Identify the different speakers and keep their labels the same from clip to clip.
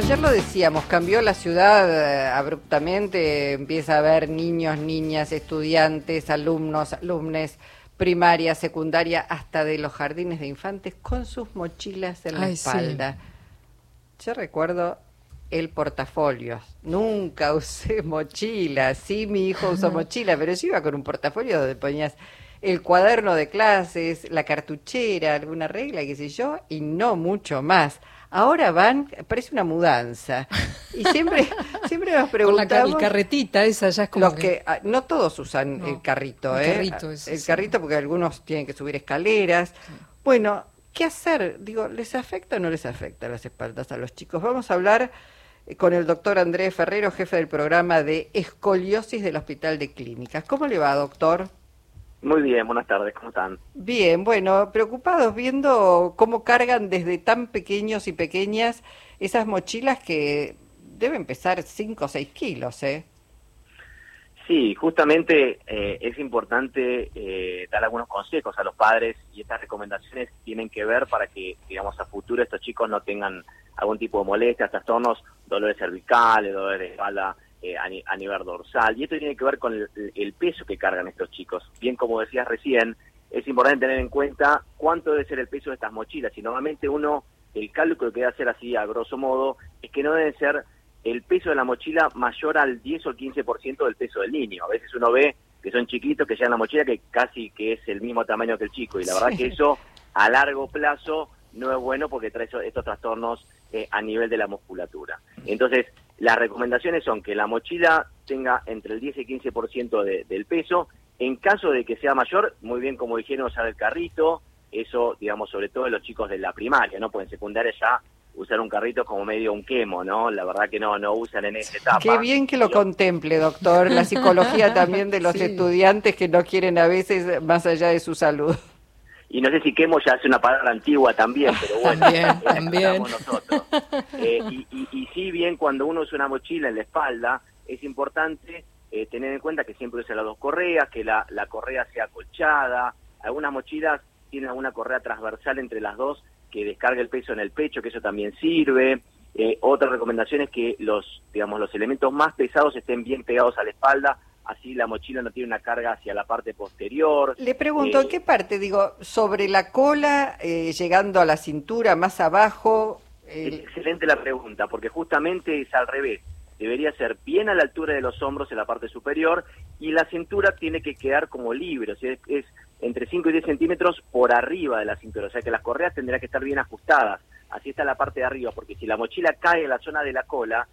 Speaker 1: ayer lo decíamos, cambió la ciudad eh, abruptamente, empieza a haber niños, niñas, estudiantes, alumnos, alumnes, primaria, secundaria, hasta de los jardines de infantes con sus mochilas en la
Speaker 2: Ay, sí.
Speaker 1: espalda. Yo recuerdo el portafolio. Nunca usé mochila. Sí, mi hijo usó mochila, pero yo iba con un portafolio donde ponías el cuaderno de clases, la cartuchera, alguna regla, qué sé yo, y no mucho más. Ahora van, parece una mudanza. Y siempre, siempre nos
Speaker 2: la
Speaker 1: preguntamos...
Speaker 2: el carretita esa ya es como
Speaker 1: Los que, ah, no todos usan
Speaker 2: No,
Speaker 1: el carrito,
Speaker 2: el
Speaker 1: ¿eh?
Speaker 2: carrito ese,
Speaker 1: el
Speaker 2: sí.
Speaker 1: carrito porque algunos tienen que subir escaleras. Bueno, ¿qué hacer? Digo, ¿les afecta o no les afecta las espaldas a los chicos? Vamos a hablar eh, con el doctor Andrés Ferrero, jefe del programa de escoliosis del Hospital de Clínicas. ¿Cómo le va, doctor?
Speaker 3: Muy bien, buenas tardes, ¿cómo están?
Speaker 1: Bien, bueno, preocupados viendo cómo cargan desde tan pequeños y pequeñas esas mochilas que deben pesar 5 o 6 kilos, ¿eh?
Speaker 3: Sí, justamente eh, es importante eh, dar algunos consejos a los padres y estas recomendaciones tienen que ver para que, digamos, a futuro estos chicos no tengan algún tipo de molestias, trastornos, dolores cervicales, dolores de espalda eh, a, a nivel dorsal. Y esto tiene que ver con el, el peso que cargan estos chicos. Bien, como decías recién, es importante tener en cuenta cuánto debe ser el peso de estas mochilas. Y normalmente uno, el cálculo que debe hacer así a grosso modo, es que no deben ser el peso de la mochila mayor al 10 o el 15% del peso del niño. A veces uno ve que son chiquitos que llevan la mochila que casi que es el mismo tamaño que el chico y la verdad
Speaker 1: Sí.
Speaker 3: que eso a largo plazo no es bueno porque trae estos trastornos eh, a nivel de la musculatura. Entonces, las recomendaciones son que la mochila tenga entre el 10 y 15% de, del peso. En caso de que sea mayor, muy bien como dijeron, usar el carrito, eso, digamos, sobre todo en los chicos de la primaria, ¿no? Pues en secundaria ya usar un carrito como medio un quemo, ¿no? La verdad que no, no usan en esa etapa.
Speaker 1: Qué bien que lo
Speaker 3: Pero-
Speaker 1: contemple, doctor. La psicología también de los
Speaker 2: Sí.
Speaker 1: estudiantes que no quieren a veces más allá de su salud.
Speaker 3: Y no sé si quemo ya es una palabra antigua también, pero bueno,
Speaker 2: También, también.
Speaker 3: nosotros. Eh, y, y, y sí bien cuando uno usa una mochila en la espalda, es importante eh, tener en cuenta que siempre use las dos correas, que la, la correa sea acolchada. Algunas mochilas tienen alguna correa transversal entre las dos que descarga el peso en el pecho, que eso también sirve. Eh, otra recomendación es que los, digamos, los elementos más pesados estén bien pegados a la espalda, así la mochila no tiene una carga hacia la parte posterior.
Speaker 1: Le pregunto,
Speaker 3: Eh,
Speaker 1: ¿en qué parte? Digo, sobre la cola, eh, llegando a la cintura, más abajo.
Speaker 3: Excelente la pregunta, porque justamente es al revés. Debería ser bien a la altura de los hombros en la parte superior y la cintura tiene que quedar como libre, o sea, es, es entre 5 y 10 centímetros por arriba de la cintura, o sea que las correas tendrán que estar bien ajustadas. Así está la parte de arriba, porque si la mochila cae en la zona de la cola,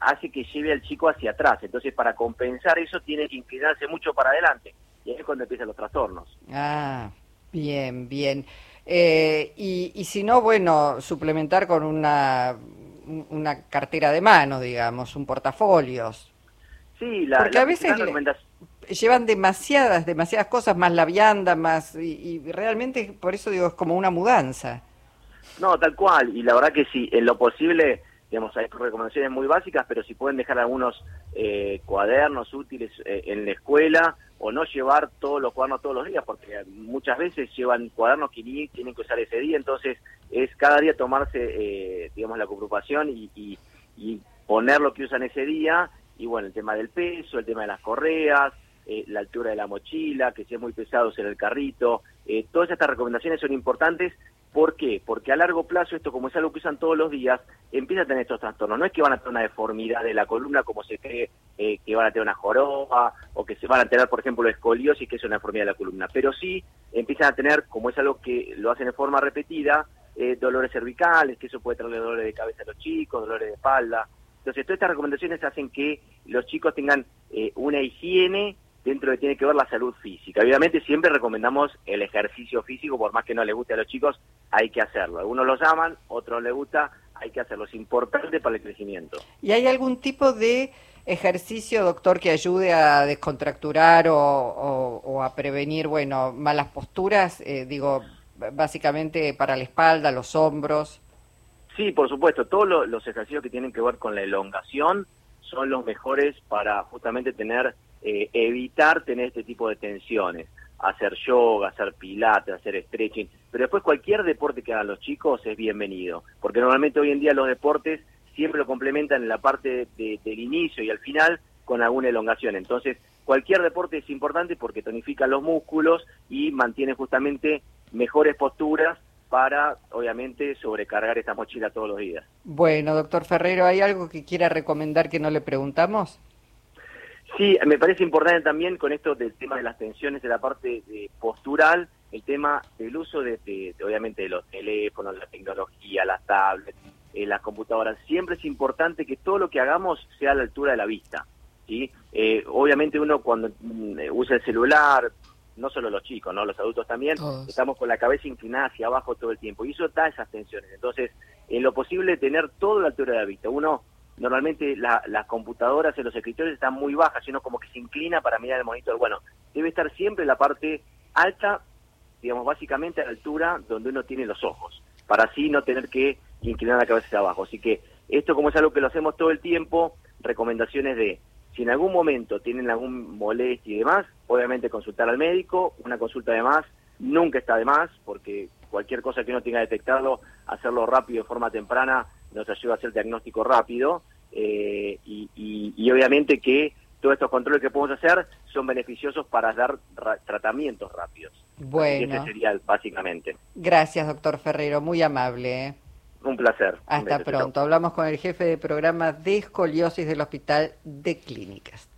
Speaker 3: hace que lleve al chico hacia atrás. Entonces, para compensar eso, tiene que inclinarse mucho para adelante. Y ahí es cuando empiezan los trastornos.
Speaker 1: Ah, bien, bien. Eh, y, y si no, bueno, suplementar con una, una cartera de mano, digamos, un portafolios.
Speaker 3: Sí, la,
Speaker 1: Porque
Speaker 3: la
Speaker 1: a veces Llevan demasiadas, demasiadas cosas, más la vianda, más... Y, y realmente, por eso digo, es como una mudanza.
Speaker 3: No, tal cual. Y la verdad que sí, en lo posible, digamos, hay recomendaciones muy básicas, pero si pueden dejar algunos eh, cuadernos útiles eh, en la escuela o no llevar todos los cuadernos todos los días, porque muchas veces llevan cuadernos que ni tienen que usar ese día, entonces es cada día tomarse, eh, digamos, la preocupación y, y, y poner lo que usan ese día. Y bueno, el tema del peso, el tema de las correas, eh, la altura de la mochila, que sea muy pesado en el carrito. Eh, todas estas recomendaciones son importantes. ¿Por qué? Porque a largo plazo esto, como es algo que usan todos los días, empieza a tener estos trastornos. No es que van a tener una deformidad de la columna como se cree eh, que van a tener una joroba o que se van a tener, por ejemplo, escoliosis, que es una deformidad de la columna. Pero sí empiezan a tener, como es algo que lo hacen de forma repetida, eh, dolores cervicales, que eso puede traerle dolores de cabeza a los chicos, dolores de espalda. Entonces, todas estas recomendaciones hacen que los chicos tengan eh, una higiene dentro de que tiene que ver la salud física. Obviamente siempre recomendamos el ejercicio físico, por más que no les guste a los chicos, hay que hacerlo. Algunos lo llaman, otros les gusta, hay que hacerlo. Es importante para el crecimiento.
Speaker 1: ¿Y hay algún tipo de ejercicio, doctor, que ayude a descontracturar o, o- o a prevenir, bueno, malas posturas? Eh, digo, básicamente para la espalda, los hombros.
Speaker 3: Sí, por supuesto, todos lo- los ejercicios que tienen que ver con la elongación son los mejores para justamente tener, eh, evitar tener este tipo de tensiones. Hacer yoga, hacer pilates, hacer stretching, pero después cualquier deporte que hagan los chicos es bienvenido, porque normalmente hoy en día los deportes siempre lo complementan en la parte de- del inicio y al final con alguna elongación. Entonces, cualquier deporte es importante porque tonifica los músculos y mantiene justamente mejores posturas para, obviamente, sobrecargar esta mochila todos los días.
Speaker 1: Bueno, doctor Ferrero, ¿hay algo que quiera recomendar que no le preguntamos?
Speaker 3: Sí, me parece importante también con esto del tema de las tensiones de la parte de postural, el tema del uso de, de- de, obviamente de los teléfonos, la tecnología, las tablets, eh, las computadoras. Siempre es importante que todo lo que hagamos sea a la altura de la vista. ¿sí? Eh, obviamente uno cuando mm, eh, usa el celular, no solo los chicos, no los adultos también,
Speaker 2: Todos.
Speaker 3: estamos con la cabeza inclinada hacia abajo todo el tiempo y eso da esas tensiones. Entonces, en lo posible tener todo a la altura de la vista. Uno normalmente la- las computadoras en los escritorios están muy bajas, sino como que se inclina para mirar el monitor. Bueno, debe estar siempre la parte alta, digamos, básicamente a la altura donde uno tiene los ojos, para así no tener que inclinar la cabeza hacia abajo. Así que esto como es algo que lo hacemos todo el tiempo, recomendaciones de, si en algún momento tienen algún molestia y demás, obviamente consultar al médico, una consulta de más, nunca está de más, porque cualquier cosa que uno tenga detectado, hacerlo rápido de forma temprana nos ayuda a hacer diagnóstico rápido eh, y, y- y obviamente que todos estos controles que podemos hacer son beneficiosos para dar ra- tratamientos rápidos.
Speaker 1: Bueno,
Speaker 3: ese sería básicamente.
Speaker 1: gracias, doctor Ferrero, muy amable. ¿eh?
Speaker 3: Un placer.
Speaker 1: Hasta pronto. Hablamos con el jefe de programa de escoliosis del Hospital de Clínicas.